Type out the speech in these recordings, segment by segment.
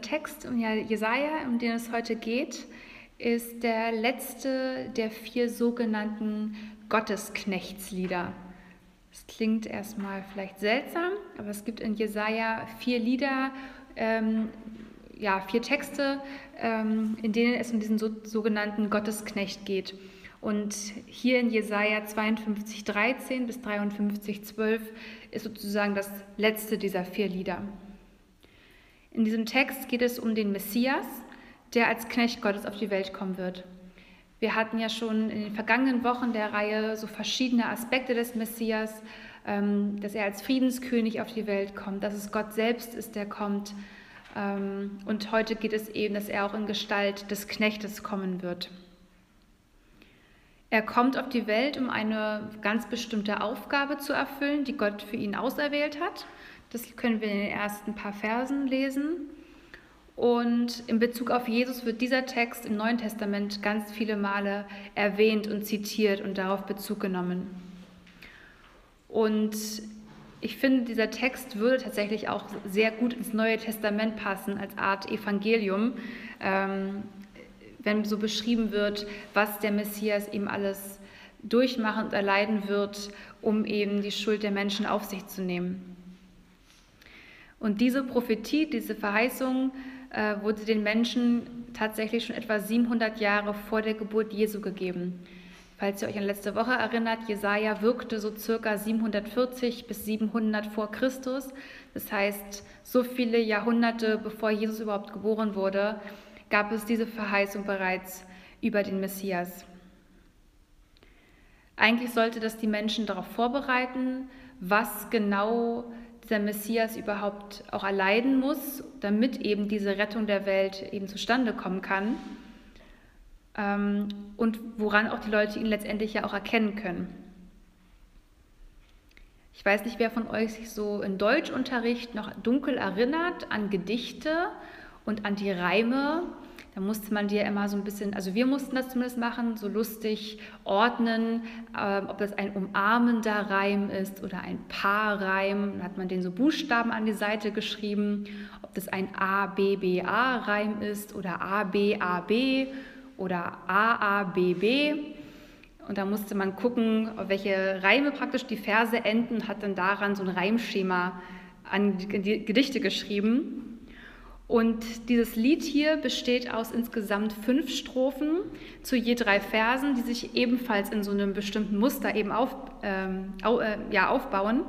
Unser Text im Jesaja, um den es heute geht, ist der letzte der vier sogenannten Gottesknechtslieder. Das klingt erstmal vielleicht seltsam, aber es gibt in Jesaja vier Lieder, ähm, ja, vier Texte, ähm, in denen es um diesen so, sogenannten Gottesknecht geht. Und hier in Jesaja 52, 13 bis 53, 12 ist sozusagen das letzte dieser vier Lieder. In diesem Text geht es um den Messias, der als Knecht Gottes auf die Welt kommen wird. Wir hatten ja schon in den vergangenen Wochen der Reihe so verschiedene Aspekte des Messias, ähm, dass er als Friedenskönig auf die Welt kommt, dass es Gott selbst ist, der kommt. Ähm, und heute geht es eben, dass er auch in Gestalt des Knechtes kommen wird. Er kommt auf die Welt, um eine ganz bestimmte Aufgabe zu erfüllen, die Gott für ihn auserwählt hat. Das können wir in den ersten paar Versen lesen. Und in Bezug auf Jesus wird dieser Text im Neuen Testament ganz viele Male erwähnt und zitiert und darauf Bezug genommen. Und ich finde, dieser Text würde tatsächlich auch sehr gut ins Neue Testament passen als Art Evangelium, ähm, wenn so beschrieben wird, was der Messias eben alles durchmachen und erleiden wird, um eben die Schuld der Menschen auf sich zu nehmen. Und diese Prophetie, diese Verheißung äh, wurde den Menschen tatsächlich schon etwa 700 Jahre vor der Geburt Jesu gegeben. Falls ihr euch an letzte Woche erinnert, Jesaja wirkte so circa 740 bis 700 vor Christus. Das heißt, so viele Jahrhunderte bevor Jesus überhaupt geboren wurde, gab es diese Verheißung bereits über den Messias. Eigentlich sollte das die Menschen darauf vorbereiten, was genau der Messias überhaupt auch erleiden muss, damit eben diese Rettung der Welt eben zustande kommen kann. Ähm, und woran auch die Leute ihn letztendlich ja auch erkennen können. Ich weiß nicht, wer von euch sich so in Deutschunterricht noch dunkel erinnert an Gedichte und an die Reime, da musste man dir immer so ein bisschen, also wir mussten das zumindest machen, so lustig ordnen, äh, ob das ein umarmender Reim ist oder ein Paarreim. Dann hat man den so Buchstaben an die Seite geschrieben, ob das ein A-B-B-A-Reim ist oder A-B-A-B oder A-A-B-B. Und da musste man gucken, welche Reime praktisch die Verse enden, hat dann daran so ein Reimschema an die Gedichte geschrieben. Und dieses Lied hier besteht aus insgesamt fünf Strophen zu je drei Versen, die sich ebenfalls in so einem bestimmten Muster eben auf, ähm, au, äh, ja, aufbauen.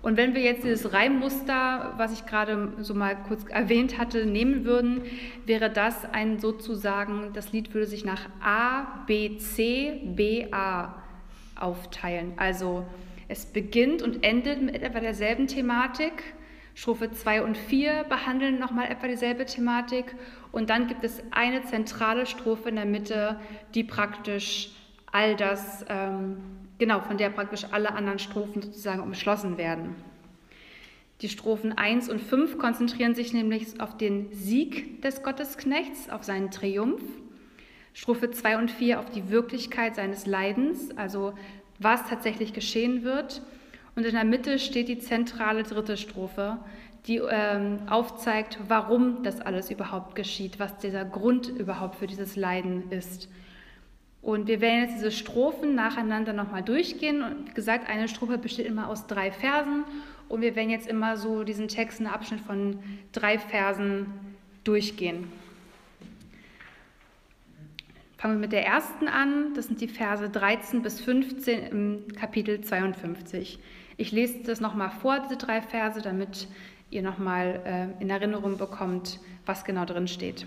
Und wenn wir jetzt dieses Reimmuster, was ich gerade so mal kurz erwähnt hatte, nehmen würden, wäre das ein sozusagen, das Lied würde sich nach A, B, C, B, A aufteilen. Also es beginnt und endet mit etwa derselben Thematik Strophe 2 und 4 behandeln nochmal etwa dieselbe Thematik und dann gibt es eine zentrale Strophe in der Mitte, die praktisch all das, ähm, genau, von der praktisch alle anderen Strophen sozusagen umschlossen werden. Die Strophen 1 und 5 konzentrieren sich nämlich auf den Sieg des Gottesknechts, auf seinen Triumph. Strophe 2 und 4 auf die Wirklichkeit seines Leidens, also was tatsächlich geschehen wird. Und in der Mitte steht die zentrale dritte Strophe, die ähm, aufzeigt, warum das alles überhaupt geschieht, was dieser Grund überhaupt für dieses Leiden ist. Und wir werden jetzt diese Strophen nacheinander nochmal durchgehen. Und wie gesagt, eine Strophe besteht immer aus drei Versen. Und wir werden jetzt immer so diesen Text, einen Abschnitt von drei Versen durchgehen. Fangen wir mit der ersten an. Das sind die Verse 13 bis 15 im Kapitel 52. Ich lese das nochmal vor, diese drei Verse, damit ihr nochmal äh, in Erinnerung bekommt, was genau drin steht.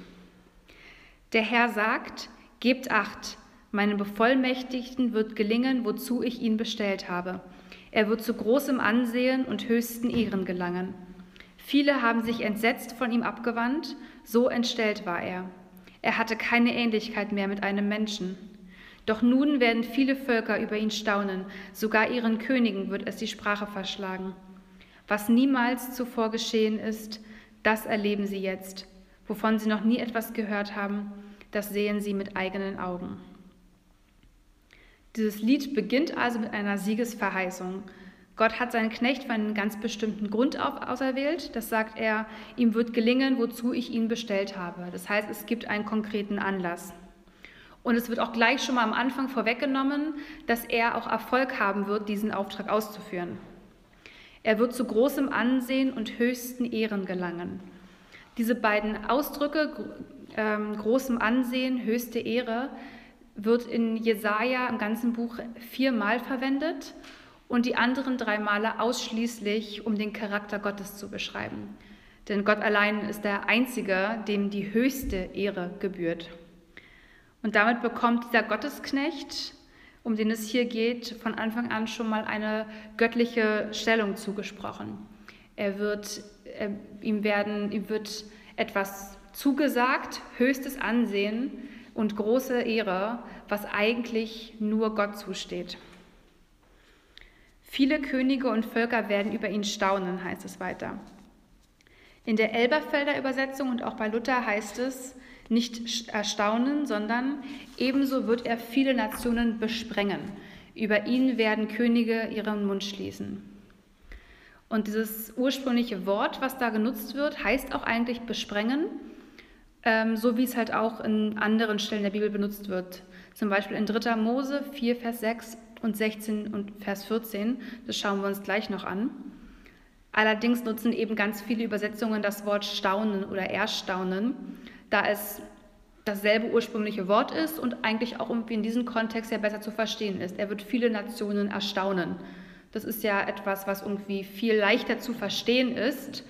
Der Herr sagt, gebt acht, meinem Bevollmächtigten wird gelingen, wozu ich ihn bestellt habe. Er wird zu großem Ansehen und höchsten Ehren gelangen. Viele haben sich entsetzt von ihm abgewandt, so entstellt war er. Er hatte keine Ähnlichkeit mehr mit einem Menschen. Doch nun werden viele Völker über ihn staunen, sogar ihren Königen wird es die Sprache verschlagen. Was niemals zuvor geschehen ist, das erleben sie jetzt. Wovon sie noch nie etwas gehört haben, das sehen sie mit eigenen Augen. Dieses Lied beginnt also mit einer Siegesverheißung. Gott hat seinen Knecht für einen ganz bestimmten Grund auserwählt. Das sagt er, ihm wird gelingen, wozu ich ihn bestellt habe. Das heißt, es gibt einen konkreten Anlass. Und es wird auch gleich schon mal am Anfang vorweggenommen, dass er auch Erfolg haben wird, diesen Auftrag auszuführen. Er wird zu großem Ansehen und höchsten Ehren gelangen. Diese beiden Ausdrücke, äh, großem Ansehen, höchste Ehre, wird in Jesaja im ganzen Buch viermal verwendet und die anderen drei Male ausschließlich, um den Charakter Gottes zu beschreiben. Denn Gott allein ist der Einzige, dem die höchste Ehre gebührt. Und damit bekommt dieser Gottesknecht, um den es hier geht, von Anfang an schon mal eine göttliche Stellung zugesprochen. Er wird, äh, ihm, werden, ihm wird etwas zugesagt, höchstes Ansehen und große Ehre, was eigentlich nur Gott zusteht. Viele Könige und Völker werden über ihn staunen, heißt es weiter. In der Elberfelder Übersetzung und auch bei Luther heißt es nicht erstaunen, sondern ebenso wird er viele Nationen besprengen. Über ihn werden Könige ihren Mund schließen. Und dieses ursprüngliche Wort, was da genutzt wird, heißt auch eigentlich besprengen, ähm, so wie es halt auch in anderen Stellen der Bibel benutzt wird. Zum Beispiel in 3. Mose 4, Vers 6 und 16 und Vers 14. Das schauen wir uns gleich noch an. Allerdings nutzen eben ganz viele Übersetzungen das Wort staunen oder erstaunen, da es dasselbe ursprüngliche Wort ist und eigentlich auch irgendwie in diesem Kontext ja besser zu verstehen ist. Er wird viele Nationen erstaunen. Das ist ja etwas, was irgendwie viel leichter zu verstehen ist,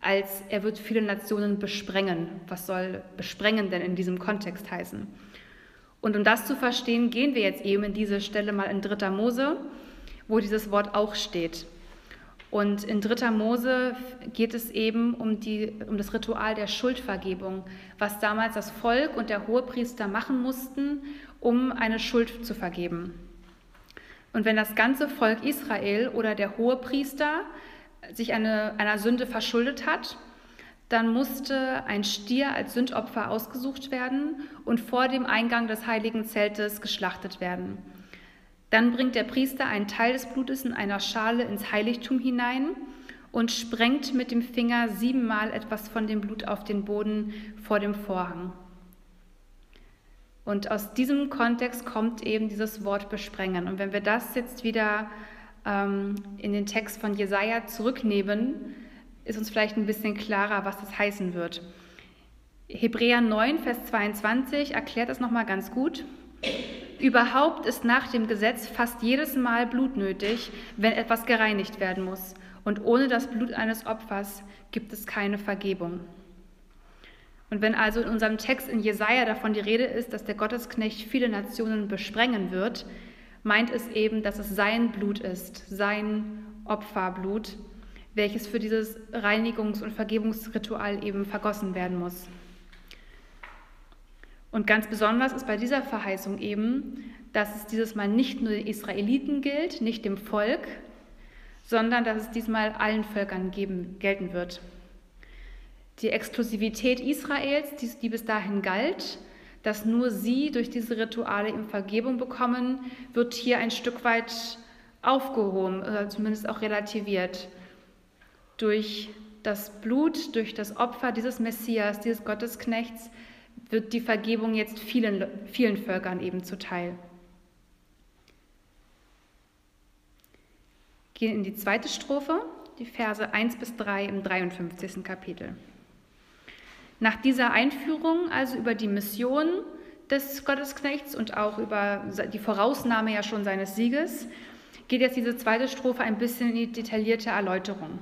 als er wird viele Nationen besprengen. Was soll besprengen denn in diesem Kontext heißen? Und um das zu verstehen, gehen wir jetzt eben in diese Stelle mal in 3. Mose, wo dieses Wort auch steht. Und in 3. Mose geht es eben um, die, um das Ritual der Schuldvergebung, was damals das Volk und der Hohepriester machen mussten, um eine Schuld zu vergeben. Und wenn das ganze Volk Israel oder der Hohepriester sich eine, einer Sünde verschuldet hat, dann musste ein Stier als Sündopfer ausgesucht werden und vor dem Eingang des heiligen Zeltes geschlachtet werden. Dann bringt der Priester einen Teil des Blutes in einer Schale ins Heiligtum hinein und sprengt mit dem Finger siebenmal etwas von dem Blut auf den Boden vor dem Vorhang. Und aus diesem Kontext kommt eben dieses Wort besprengen. Und wenn wir das jetzt wieder ähm, in den Text von Jesaja zurücknehmen, ist uns vielleicht ein bisschen klarer, was das heißen wird. Hebräer 9, Vers 22 erklärt das nochmal ganz gut. Überhaupt ist nach dem Gesetz fast jedes Mal Blut nötig, wenn etwas gereinigt werden muss. Und ohne das Blut eines Opfers gibt es keine Vergebung. Und wenn also in unserem Text in Jesaja davon die Rede ist, dass der Gottesknecht viele Nationen besprengen wird, meint es eben, dass es sein Blut ist, sein Opferblut, welches für dieses Reinigungs- und Vergebungsritual eben vergossen werden muss. Und ganz besonders ist bei dieser Verheißung eben, dass es dieses Mal nicht nur den Israeliten gilt, nicht dem Volk, sondern dass es diesmal allen Völkern geben, gelten wird. Die Exklusivität Israels, die, die bis dahin galt, dass nur sie durch diese Rituale eben Vergebung bekommen, wird hier ein Stück weit aufgehoben, oder zumindest auch relativiert durch das Blut, durch das Opfer dieses Messias, dieses Gottesknechts, wird die Vergebung jetzt vielen, vielen Völkern eben zuteil. Gehen in die zweite Strophe, die Verse 1 bis 3 im 53. Kapitel. Nach dieser Einführung, also über die Mission des Gottesknechts und auch über die Vorausnahme ja schon seines Sieges, geht jetzt diese zweite Strophe ein bisschen in die detaillierte Erläuterung.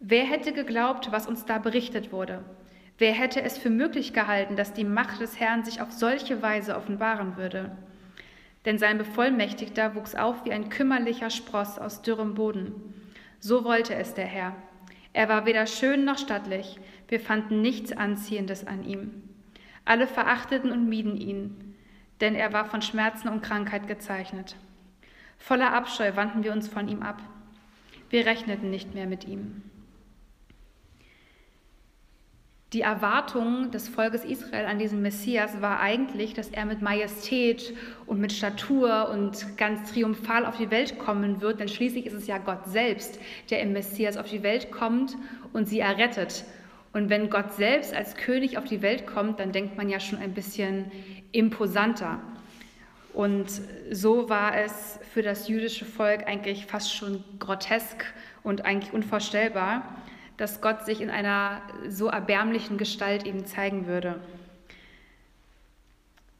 Wer hätte geglaubt, was uns da berichtet wurde? Wer hätte es für möglich gehalten, dass die Macht des Herrn sich auf solche Weise offenbaren würde? Denn sein Bevollmächtigter wuchs auf wie ein kümmerlicher Spross aus dürrem Boden. So wollte es der Herr. Er war weder schön noch stattlich, wir fanden nichts Anziehendes an ihm. Alle verachteten und mieden ihn, denn er war von Schmerzen und Krankheit gezeichnet. Voller Abscheu wandten wir uns von ihm ab. Wir rechneten nicht mehr mit ihm. Die Erwartung des Volkes Israel an diesen Messias war eigentlich, dass er mit Majestät und mit Statur und ganz triumphal auf die Welt kommen wird, denn schließlich ist es ja Gott selbst, der im Messias auf die Welt kommt und sie errettet. Und wenn Gott selbst als König auf die Welt kommt, dann denkt man ja schon ein bisschen imposanter. Und so war es für das jüdische Volk eigentlich fast schon grotesk und eigentlich unvorstellbar, dass Gott sich in einer so erbärmlichen Gestalt eben zeigen würde.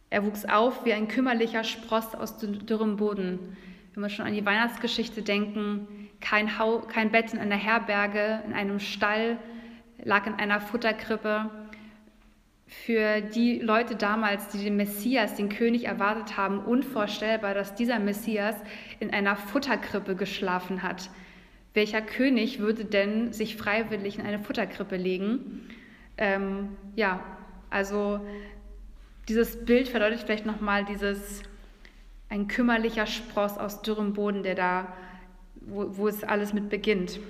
Er wuchs auf wie ein kümmerlicher Spross aus dürrem Boden. Wenn wir schon an die Weihnachtsgeschichte denken, kein, Hau, kein Bett in einer Herberge, in einem Stall, lag in einer Futterkrippe. Für die Leute damals, die den Messias, den König erwartet haben, unvorstellbar, dass dieser Messias in einer Futterkrippe geschlafen hat. Welcher König würde denn sich freiwillig in eine Futterkrippe legen? Ähm, ja, also dieses Bild verdeutlicht vielleicht nochmal dieses ein kümmerlicher Spross aus dürrem Boden, der da, wo, wo es alles mit beginnt.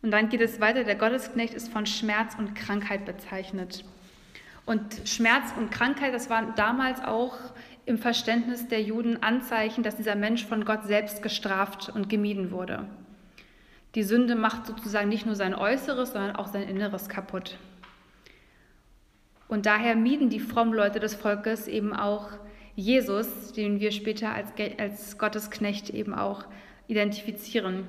Und dann geht es weiter, der Gottesknecht ist von Schmerz und Krankheit bezeichnet. Und Schmerz und Krankheit, das waren damals auch im Verständnis der Juden Anzeichen, dass dieser Mensch von Gott selbst gestraft und gemieden wurde. Die Sünde macht sozusagen nicht nur sein Äußeres, sondern auch sein Inneres kaputt. Und daher mieden die frommen Leute des Volkes eben auch Jesus, den wir später als, als Gottesknecht eben auch identifizieren.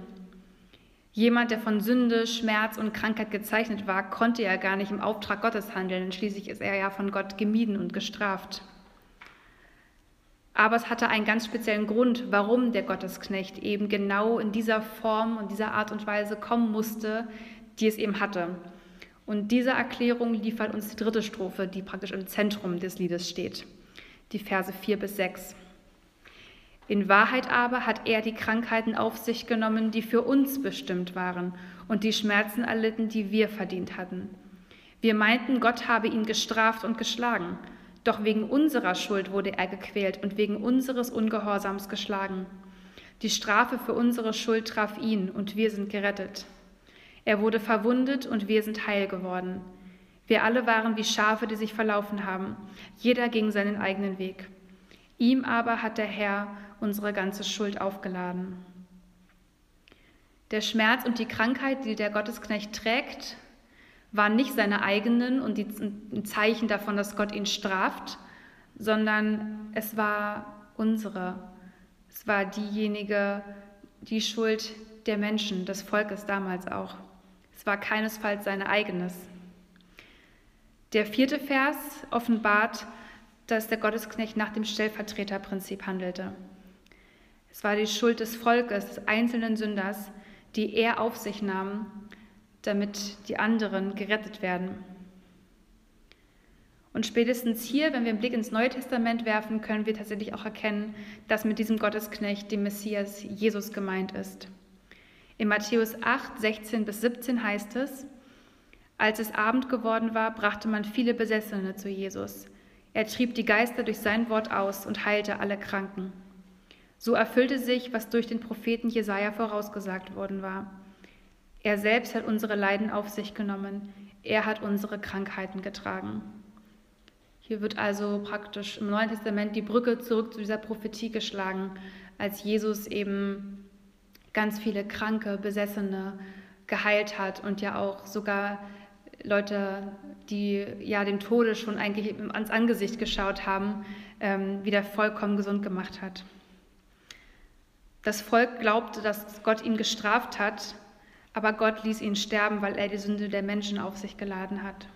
Jemand, der von Sünde, Schmerz und Krankheit gezeichnet war, konnte ja gar nicht im Auftrag Gottes handeln, schließlich ist er ja von Gott gemieden und gestraft. Aber es hatte einen ganz speziellen Grund, warum der Gottesknecht eben genau in dieser Form und dieser Art und Weise kommen musste, die es eben hatte. Und diese Erklärung liefert uns die dritte Strophe, die praktisch im Zentrum des Liedes steht, die Verse 4 bis 6. In Wahrheit aber hat er die Krankheiten auf sich genommen, die für uns bestimmt waren, und die Schmerzen erlitten, die wir verdient hatten. Wir meinten, Gott habe ihn gestraft und geschlagen. Doch wegen unserer Schuld wurde er gequält und wegen unseres Ungehorsams geschlagen. Die Strafe für unsere Schuld traf ihn und wir sind gerettet. Er wurde verwundet und wir sind heil geworden. Wir alle waren wie Schafe, die sich verlaufen haben. Jeder ging seinen eigenen Weg. Ihm aber hat der Herr unsere ganze Schuld aufgeladen. Der Schmerz und die Krankheit, die der Gottesknecht trägt, waren nicht seine eigenen und die, ein Zeichen davon, dass Gott ihn straft, sondern es war unsere. Es war diejenige, die Schuld der Menschen, des Volkes damals auch. Es war keinesfalls seine eigenes. Der vierte Vers offenbart, dass der Gottesknecht nach dem Stellvertreterprinzip handelte. Es war die Schuld des Volkes, des einzelnen Sünders, die er auf sich nahm damit die anderen gerettet werden. Und spätestens hier, wenn wir einen Blick ins Neue Testament werfen, können wir tatsächlich auch erkennen, dass mit diesem Gottesknecht dem Messias Jesus gemeint ist. In Matthäus 8, 16 bis 17 heißt es, als es Abend geworden war, brachte man viele Besessene zu Jesus. Er trieb die Geister durch sein Wort aus und heilte alle Kranken. So erfüllte sich, was durch den Propheten Jesaja vorausgesagt worden war. Er selbst hat unsere Leiden auf sich genommen. Er hat unsere Krankheiten getragen. Hier wird also praktisch im Neuen Testament die Brücke zurück zu dieser Prophetie geschlagen, als Jesus eben ganz viele Kranke, Besessene geheilt hat und ja auch sogar Leute, die ja dem Tode schon eigentlich ans Angesicht geschaut haben, ähm, wieder vollkommen gesund gemacht hat. Das Volk glaubte, dass Gott ihn gestraft hat aber Gott ließ ihn sterben, weil er die Sünde der Menschen auf sich geladen hat.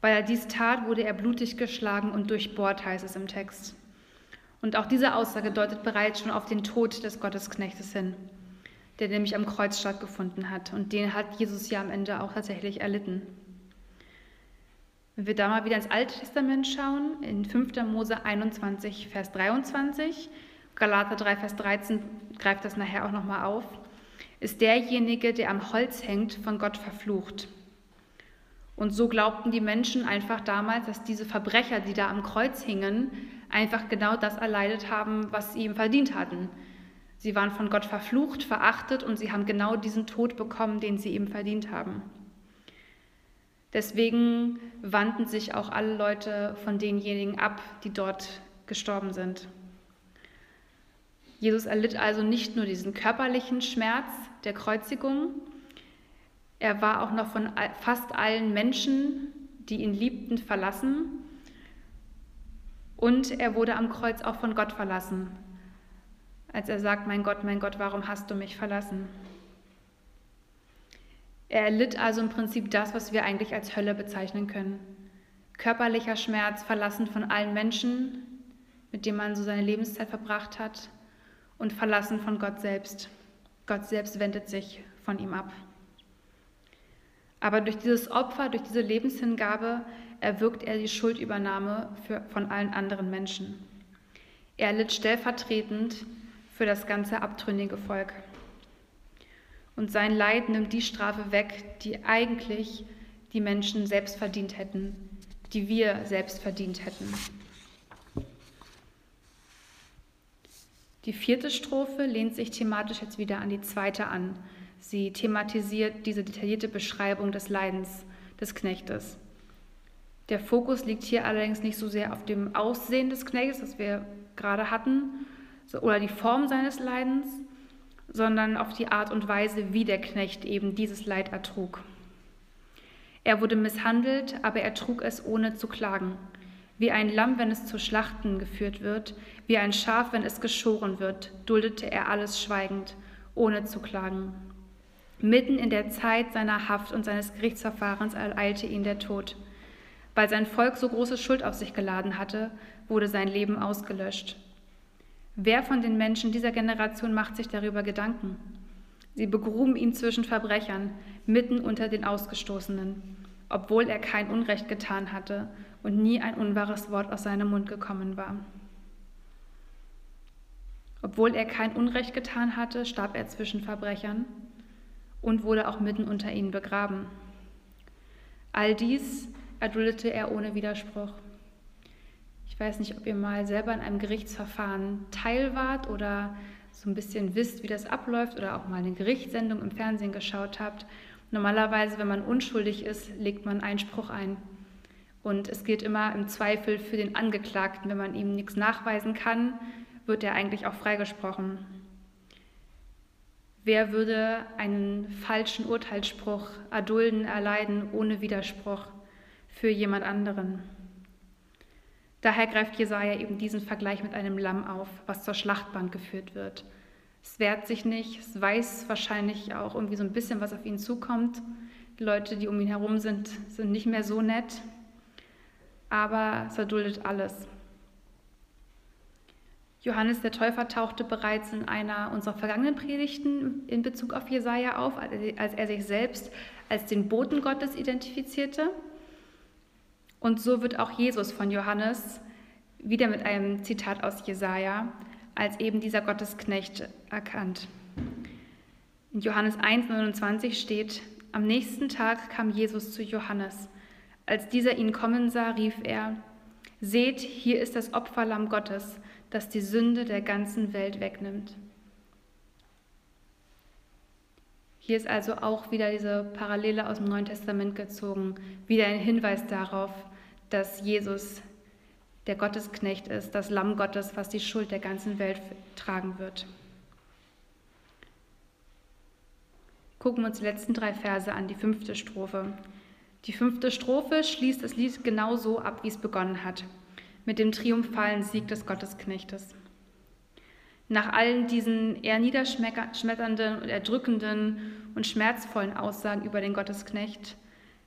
Weil er dies tat, wurde er blutig geschlagen und durchbohrt, heißt es im Text. Und auch diese Aussage deutet bereits schon auf den Tod des Gottesknechtes hin, der nämlich am Kreuz stattgefunden hat. Und den hat Jesus ja am Ende auch tatsächlich erlitten. Wenn wir da mal wieder ins Alte Testament schauen, in 5. Mose 21, Vers 23, Galater 3, Vers 13 greift das nachher auch nochmal auf ist derjenige, der am Holz hängt, von Gott verflucht. Und so glaubten die Menschen einfach damals, dass diese Verbrecher, die da am Kreuz hingen, einfach genau das erleidet haben, was sie ihm verdient hatten. Sie waren von Gott verflucht, verachtet und sie haben genau diesen Tod bekommen, den sie ihm verdient haben. Deswegen wandten sich auch alle Leute von denjenigen ab, die dort gestorben sind. Jesus erlitt also nicht nur diesen körperlichen Schmerz der Kreuzigung, er war auch noch von fast allen Menschen, die ihn liebten, verlassen. Und er wurde am Kreuz auch von Gott verlassen, als er sagt, mein Gott, mein Gott, warum hast du mich verlassen? Er erlitt also im Prinzip das, was wir eigentlich als Hölle bezeichnen können. Körperlicher Schmerz, verlassen von allen Menschen, mit denen man so seine Lebenszeit verbracht hat, und verlassen von Gott selbst. Gott selbst wendet sich von ihm ab. Aber durch dieses Opfer, durch diese Lebenshingabe erwirkt er die Schuldübernahme für, von allen anderen Menschen. Er litt stellvertretend für das ganze abtrünnige Volk. Und sein Leid nimmt die Strafe weg, die eigentlich die Menschen selbst verdient hätten, die wir selbst verdient hätten. Die vierte Strophe lehnt sich thematisch jetzt wieder an die zweite an. Sie thematisiert diese detaillierte Beschreibung des Leidens des Knechtes. Der Fokus liegt hier allerdings nicht so sehr auf dem Aussehen des Knechtes, das wir gerade hatten, oder die Form seines Leidens, sondern auf die Art und Weise, wie der Knecht eben dieses Leid ertrug. Er wurde misshandelt, aber er trug es ohne zu klagen. Wie ein Lamm, wenn es zu Schlachten geführt wird, wie ein Schaf, wenn es geschoren wird, duldete er alles schweigend, ohne zu klagen. Mitten in der Zeit seiner Haft und seines Gerichtsverfahrens ereilte ihn der Tod. Weil sein Volk so große Schuld auf sich geladen hatte, wurde sein Leben ausgelöscht. Wer von den Menschen dieser Generation macht sich darüber Gedanken? Sie begruben ihn zwischen Verbrechern, mitten unter den Ausgestoßenen, obwohl er kein Unrecht getan hatte und nie ein unwahres Wort aus seinem Mund gekommen war. Obwohl er kein Unrecht getan hatte, starb er zwischen Verbrechern und wurde auch mitten unter ihnen begraben. All dies erduldete er ohne Widerspruch. Ich weiß nicht, ob ihr mal selber in einem Gerichtsverfahren teil wart oder so ein bisschen wisst, wie das abläuft oder auch mal eine Gerichtssendung im Fernsehen geschaut habt. Normalerweise, wenn man unschuldig ist, legt man Einspruch ein. Und es gilt immer im Zweifel für den Angeklagten. Wenn man ihm nichts nachweisen kann, wird er eigentlich auch freigesprochen. Wer würde einen falschen Urteilsspruch erdulden, erleiden ohne Widerspruch für jemand anderen? Daher greift Jesaja eben diesen Vergleich mit einem Lamm auf, was zur Schlachtbahn geführt wird. Es wehrt sich nicht, es weiß wahrscheinlich auch irgendwie so ein bisschen, was auf ihn zukommt. Die Leute, die um ihn herum sind, sind nicht mehr so nett, aber es erduldet alles. Johannes der Täufer tauchte bereits in einer unserer vergangenen Predigten in Bezug auf Jesaja auf, als er sich selbst als den Boten Gottes identifizierte. Und so wird auch Jesus von Johannes wieder mit einem Zitat aus Jesaja als eben dieser Gottesknecht erkannt. In Johannes 1,29 steht: Am nächsten Tag kam Jesus zu Johannes. Als dieser ihn kommen sah, rief er: Seht, hier ist das Opferlamm Gottes das die Sünde der ganzen Welt wegnimmt. Hier ist also auch wieder diese Parallele aus dem Neuen Testament gezogen, wieder ein Hinweis darauf, dass Jesus der Gottesknecht ist, das Lamm Gottes, was die Schuld der ganzen Welt tragen wird. Gucken wir uns die letzten drei Verse an, die fünfte Strophe. Die fünfte Strophe schließt das Lied genau so ab, wie es begonnen hat mit dem triumphalen Sieg des Gottesknechtes. Nach allen diesen eher niederschmetternden und erdrückenden und schmerzvollen Aussagen über den Gottesknecht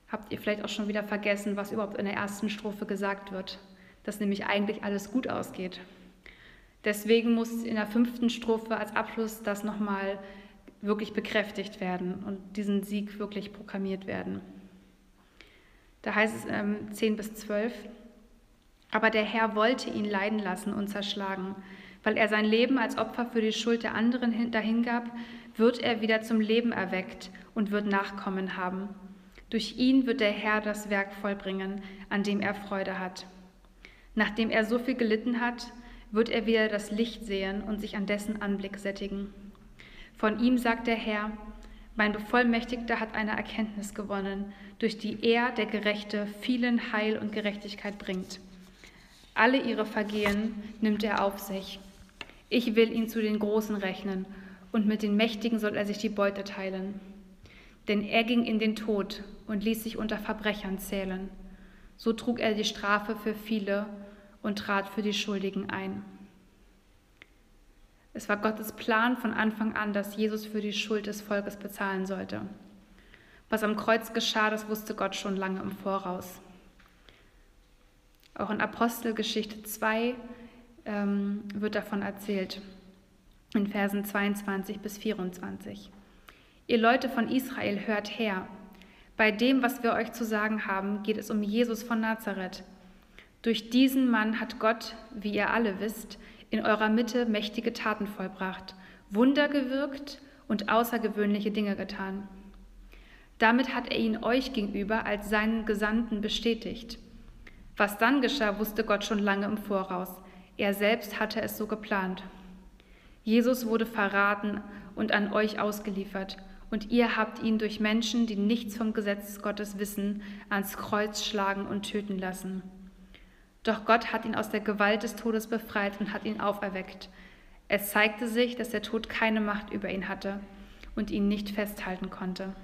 habt ihr vielleicht auch schon wieder vergessen, was überhaupt in der ersten Strophe gesagt wird, dass nämlich eigentlich alles gut ausgeht. Deswegen muss in der fünften Strophe als Abschluss das nochmal wirklich bekräftigt werden und diesen Sieg wirklich proklamiert werden. Da heißt es ähm, 10 bis 12, aber der Herr wollte ihn leiden lassen und zerschlagen. Weil er sein Leben als Opfer für die Schuld der anderen dahingab, wird er wieder zum Leben erweckt und wird Nachkommen haben. Durch ihn wird der Herr das Werk vollbringen, an dem er Freude hat. Nachdem er so viel gelitten hat, wird er wieder das Licht sehen und sich an dessen Anblick sättigen. Von ihm sagt der Herr, Mein Bevollmächtigter hat eine Erkenntnis gewonnen, durch die er, der Gerechte, vielen Heil und Gerechtigkeit bringt. Alle ihre Vergehen nimmt er auf sich. Ich will ihn zu den Großen rechnen, und mit den Mächtigen soll er sich die Beute teilen. Denn er ging in den Tod und ließ sich unter Verbrechern zählen. So trug er die Strafe für viele und trat für die Schuldigen ein. Es war Gottes Plan von Anfang an, dass Jesus für die Schuld des Volkes bezahlen sollte. Was am Kreuz geschah, das wusste Gott schon lange im Voraus. Auch in Apostelgeschichte 2 ähm, wird davon erzählt, in Versen 22 bis 24. Ihr Leute von Israel, hört her. Bei dem, was wir euch zu sagen haben, geht es um Jesus von Nazareth. Durch diesen Mann hat Gott, wie ihr alle wisst, in eurer Mitte mächtige Taten vollbracht, Wunder gewirkt und außergewöhnliche Dinge getan. Damit hat er ihn euch gegenüber als seinen Gesandten bestätigt. Was dann geschah, wusste Gott schon lange im Voraus. Er selbst hatte es so geplant. Jesus wurde verraten und an euch ausgeliefert, und ihr habt ihn durch Menschen, die nichts vom Gesetz Gottes wissen, ans Kreuz schlagen und töten lassen. Doch Gott hat ihn aus der Gewalt des Todes befreit und hat ihn auferweckt. Es zeigte sich, dass der Tod keine Macht über ihn hatte und ihn nicht festhalten konnte.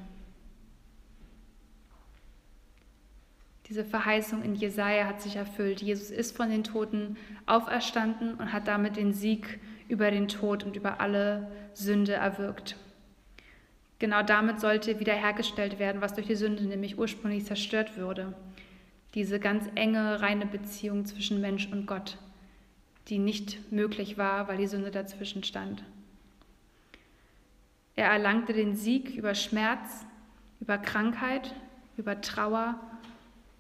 Diese Verheißung in Jesaja hat sich erfüllt. Jesus ist von den Toten auferstanden und hat damit den Sieg über den Tod und über alle Sünde erwirkt. Genau damit sollte wiederhergestellt werden, was durch die Sünde nämlich ursprünglich zerstört wurde. Diese ganz enge, reine Beziehung zwischen Mensch und Gott, die nicht möglich war, weil die Sünde dazwischen stand. Er erlangte den Sieg über Schmerz, über Krankheit, über Trauer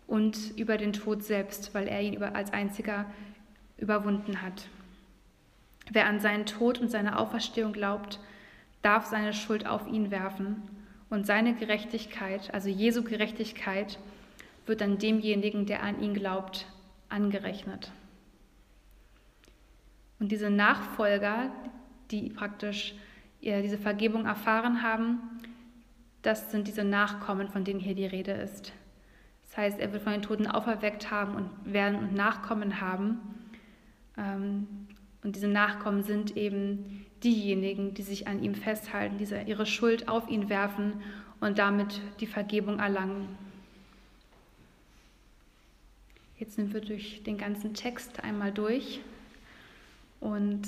und über den Tod selbst, weil er ihn als einziger überwunden hat. Wer an seinen Tod und seine Auferstehung glaubt, darf seine Schuld auf ihn werfen und seine Gerechtigkeit, also Jesu Gerechtigkeit, wird dann demjenigen, der an ihn glaubt, angerechnet. Und diese Nachfolger, die praktisch diese Vergebung erfahren haben, das sind diese Nachkommen, von denen hier die Rede ist. Das heißt, er wird von den Toten auferweckt haben und werden und Nachkommen haben. Ähm, und diese Nachkommen sind eben diejenigen, die sich an ihm festhalten, die ihre Schuld auf ihn werfen und damit die Vergebung erlangen. Jetzt sind wir durch den ganzen Text einmal durch und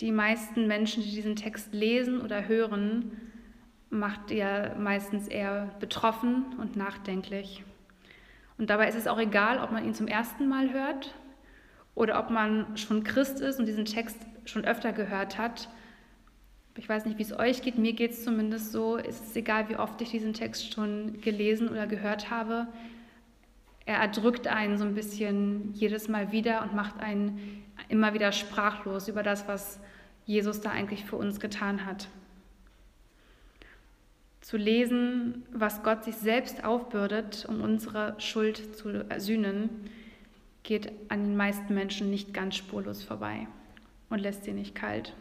die meisten Menschen, die diesen Text lesen oder hören, macht ihr meistens eher betroffen und nachdenklich. Und dabei ist es auch egal, ob man ihn zum ersten Mal hört oder ob man schon Christ ist und diesen Text schon öfter gehört hat. Ich weiß nicht, wie es euch geht, mir geht es zumindest so. Es ist egal, wie oft ich diesen Text schon gelesen oder gehört habe. Er erdrückt einen so ein bisschen jedes Mal wieder und macht einen immer wieder sprachlos über das, was Jesus da eigentlich für uns getan hat zu lesen, was Gott sich selbst aufbürdet, um unsere Schuld zu sühnen, geht an den meisten Menschen nicht ganz spurlos vorbei und lässt sie nicht kalt.